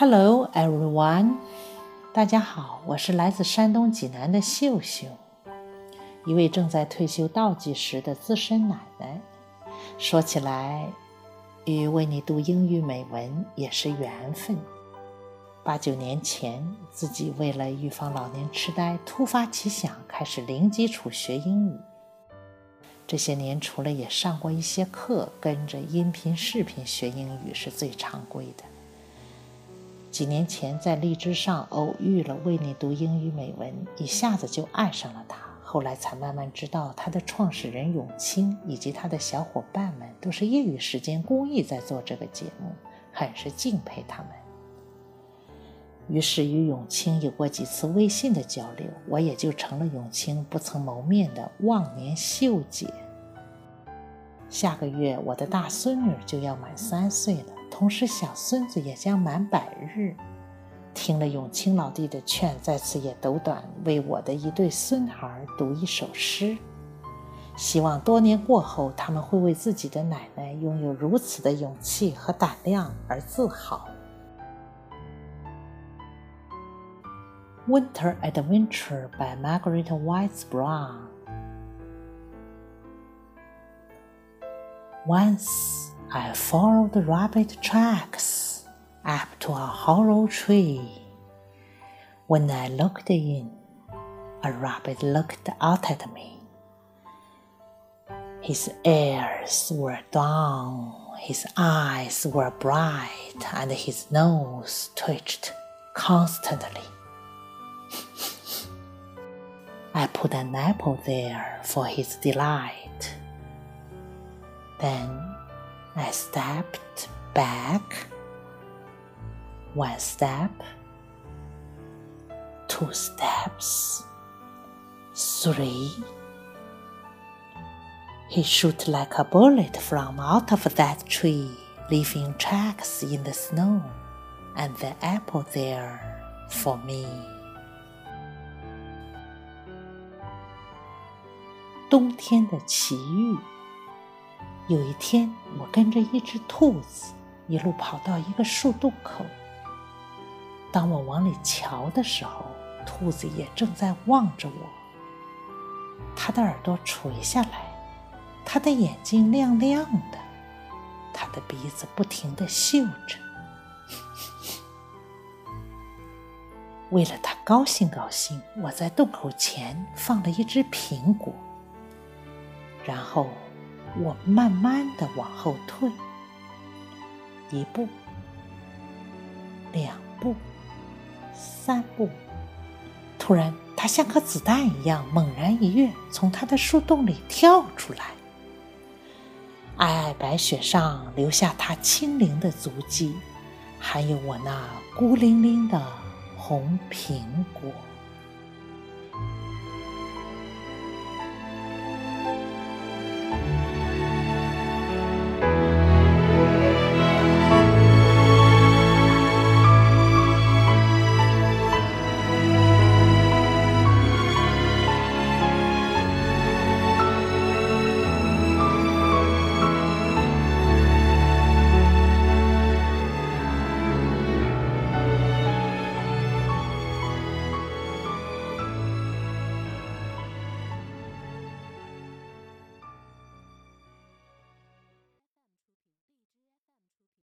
Hello, everyone！大家好，我是来自山东济南的秀秀，一位正在退休倒计时的资深奶奶。说起来，与为你读英语美文也是缘分。八九年前，自己为了预防老年痴呆，突发奇想，开始零基础学英语。这些年，除了也上过一些课，跟着音频、视频学英语是最常规的。几年前在荔枝上偶遇了为你读英语美文，一下子就爱上了他。后来才慢慢知道，他的创始人永清以及他的小伙伴们都是业余时间公益在做这个节目，很是敬佩他们。于是与永清有过几次微信的交流，我也就成了永清不曾谋面的忘年秀姐。下个月我的大孙女就要满三岁了。同时，小孙子也将满百日。听了永清老弟的劝，在此也斗胆为我的一对孙儿读一首诗，希望多年过后，他们会为自己的奶奶拥有如此的勇气和胆量而自豪。《Winter Adventure》by Margaret Wise Brown。Once. I followed the rabbit tracks up to a hollow tree. When I looked in, a rabbit looked out at me. His ears were down, his eyes were bright, and his nose twitched constantly. I put an apple there for his delight. Then I stepped back. One step, two steps, three. He shot like a bullet from out of that tree, leaving tracks in the snow, and the apple there for me. 冬天的奇遇。 有一天，我跟着一只兔子一路跑到一个树洞口。当我往里瞧的时候，兔子也正在望着我。它的耳朵垂下来，它的眼睛亮亮的，它的鼻子不停地嗅着。为了它高兴高兴，我在洞口前放了一只苹果，然后。我慢慢的往后退，一步，两步，三步，突然，它像颗子弹一样猛然一跃，从它的树洞里跳出来。皑皑白雪上留下它轻灵的足迹，还有我那孤零零的红苹果。